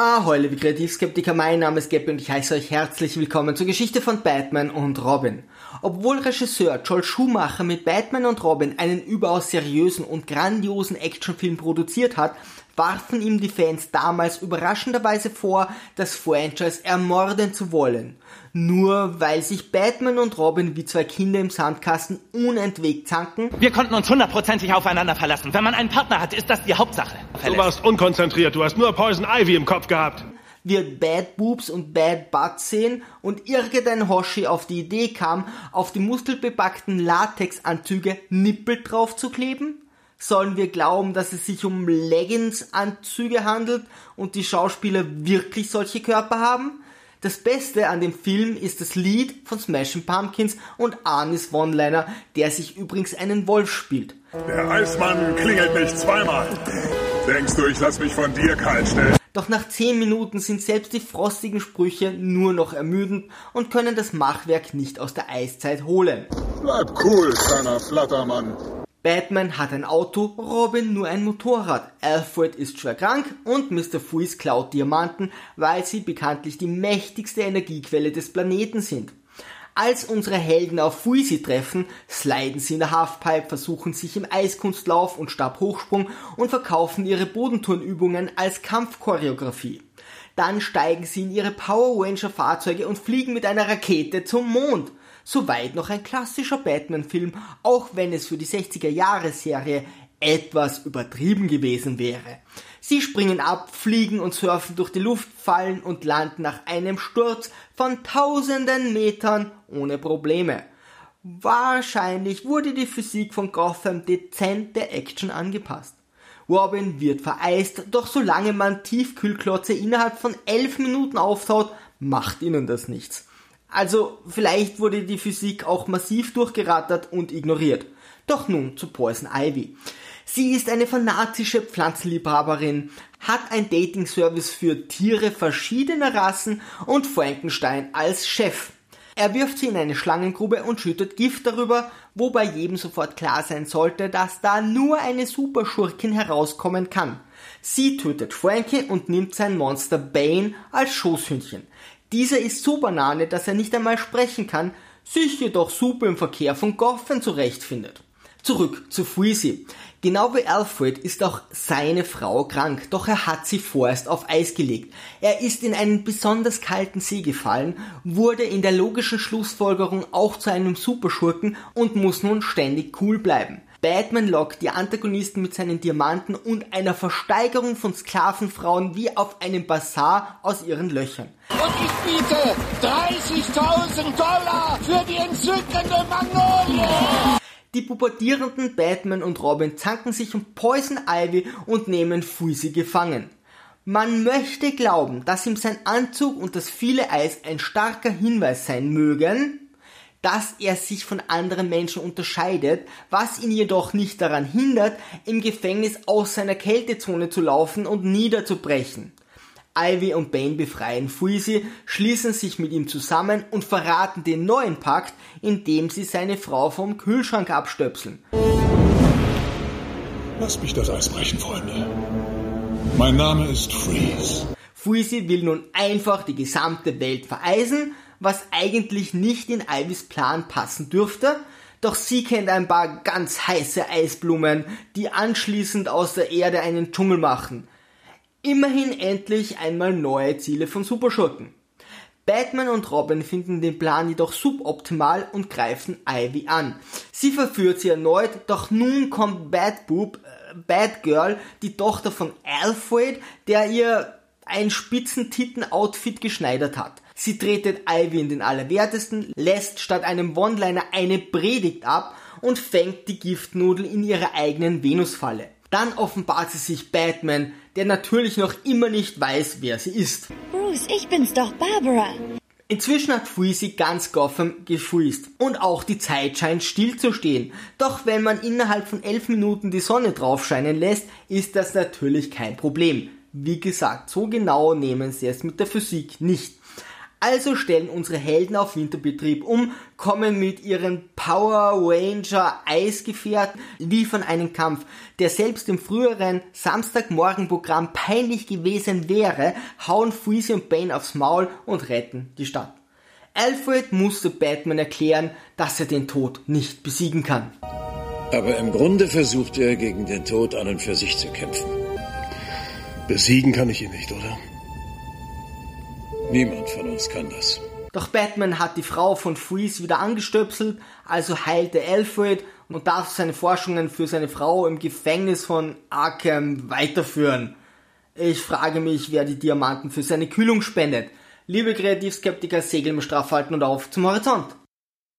Ahoi, liebe Kreativskeptiker, mein Name ist Gabby und ich heiße euch herzlich willkommen zur Geschichte von Batman und Robin. Obwohl Regisseur Joel Schumacher mit Batman und Robin einen überaus seriösen und grandiosen Actionfilm produziert hat, warfen ihm die Fans damals überraschenderweise vor, das Franchise ermorden zu wollen. Nur weil sich Batman und Robin wie zwei Kinder im Sandkasten unentwegt zanken. Wir konnten uns hundertprozentig aufeinander verlassen. Wenn man einen Partner hat, ist das die Hauptsache. Du warst unkonzentriert, du hast nur Poison Ivy im Kopf gehabt. Wird Bad Boobs und Bad Butts sehen und irgendein Hoshi auf die Idee kam, auf die muskelbepackten Latexanzüge Nippel drauf zu kleben? Sollen wir glauben, dass es sich um Leggings-Anzüge handelt und die Schauspieler wirklich solche Körper haben? Das Beste an dem Film ist das Lied von Smashing Pumpkins und Arnis One-Liner, der sich übrigens einen Wolf spielt. Der Eismann klingelt nicht zweimal. Denkst du, ich lass mich von dir kalt stellen? Doch nach 10 Minuten sind selbst die frostigen Sprüche nur noch ermüdend und können das Machwerk nicht aus der Eiszeit holen. Bleib cool, kleiner Flattermann. Batman hat ein Auto, Robin nur ein Motorrad, Alfred ist schwer krank und Mr. Freeze klaut Diamanten, weil sie bekanntlich die mächtigste Energiequelle des Planeten sind. Als unsere Helden auf Fuisi treffen, sliden sie in der Halfpipe, versuchen sich im Eiskunstlauf und Stabhochsprung und verkaufen ihre Bodenturnübungen als Kampfchoreografie. Dann steigen sie in ihre Power Ranger Fahrzeuge und fliegen mit einer Rakete zum Mond. Soweit noch ein klassischer Batman-Film, auch wenn es für die 60er-Jahre-Serie etwas übertrieben gewesen wäre. Sie springen ab, fliegen und surfen durch die Luft, fallen und landen nach einem Sturz von tausenden Metern ohne Probleme. Wahrscheinlich wurde die Physik von Gotham dezent der Action angepasst. Robin wird vereist, doch solange man Tiefkühlklotze innerhalb von elf Minuten auftaut, macht ihnen das nichts. Also vielleicht wurde die Physik auch massiv durchgerattert und ignoriert. Doch nun zu Poison Ivy. Sie ist eine fanatische Pflanzenliebhaberin, hat ein Dating-Service für Tiere verschiedener Rassen und Frankenstein als Chef. Er wirft sie in eine Schlangengrube und schüttet Gift darüber, wobei jedem sofort klar sein sollte, dass da nur eine Superschurkin herauskommen kann. Sie tötet Frankie und nimmt sein Monster Bane als Schoßhündchen. Dieser ist so Banane, dass er nicht einmal sprechen kann, sich jedoch super im Verkehr von Gotham zurechtfindet. Zurück zu Freezy. Genau wie Alfred ist auch seine Frau krank, doch er hat sie vorerst auf Eis gelegt. Er ist in einen besonders kalten See gefallen, wurde in der logischen Schlussfolgerung auch zu einem Superschurken und muss nun ständig cool bleiben. Batman lockt die Antagonisten mit seinen Diamanten und einer Versteigerung von Sklavenfrauen wie auf einem Bazar aus ihren Löchern. Und ich biete 30.000 Dollar für die entzückende Magnolie. Die pubertierenden Batman und Robin zanken sich um Poison Ivy und nehmen Fuisi gefangen. Man möchte glauben, dass ihm sein Anzug und das viele Eis ein starker Hinweis sein mögen, dass er sich von anderen Menschen unterscheidet, was ihn jedoch nicht daran hindert, im Gefängnis aus seiner Kältezone zu laufen und niederzubrechen. Ivy und Bane befreien Freezy, schließen sich mit ihm zusammen und verraten den neuen Pakt, indem sie seine Frau vom Kühlschrank abstöpseln. Lasst mich das Eis brechen, Freunde. Mein Name ist Freeze. Freezy will nun einfach die gesamte Welt vereisen, was eigentlich nicht in Ivys Plan passen dürfte, doch sie kennt ein paar ganz heiße Eisblumen, die anschließend aus der Erde einen Dschungel machen. Immerhin endlich einmal neue Ziele von Superschurken. Batman und Robin finden den Plan jedoch suboptimal und greifen Ivy an. Sie verführt sie erneut, doch nun kommt Bad Boob, äh, Bad Girl, die Tochter von Alfred, der ihr ein Spitzentitten-Outfit geschneidert hat. Sie tretet Ivy in den Allerwertesten, lässt statt einem One-Liner eine Predigt ab und fängt die Giftnudel in ihrer eigenen Venusfalle. Dann offenbart sie sich Batman, der natürlich noch immer nicht weiß, wer sie ist. Bruce, ich bin's doch, Barbara. Inzwischen hat Freezy ganz Gotham gefreezed und auch die Zeit scheint stillzustehen. Doch wenn man innerhalb von elf Minuten die Sonne draufscheinen lässt, ist das natürlich kein Problem. Wie gesagt, so genau nehmen sie es mit der Physik nicht. Also stellen unsere Helden auf Winterbetrieb um, kommen mit ihren Power Ranger Eisgefährten, liefern einen Kampf, der selbst im früheren Samstagmorgenprogramm peinlich gewesen wäre, hauen Freeze und Bane aufs Maul und retten die Stadt. Alfred musste Batman erklären, dass er den Tod nicht besiegen kann. Aber im Grunde versucht er gegen den Tod an und für sich zu kämpfen. Besiegen kann ich ihn nicht, oder? Niemand von uns kann das. Doch Batman hat die Frau von Freeze wieder angestöpselt, also heilte Alfred und darf seine Forschungen für seine Frau im Gefängnis von Arkham weiterführen. Ich frage mich, wer die Diamanten für seine Kühlung spendet. Liebe Kreativskeptiker, segeln wir straff halten und auf zum Horizont.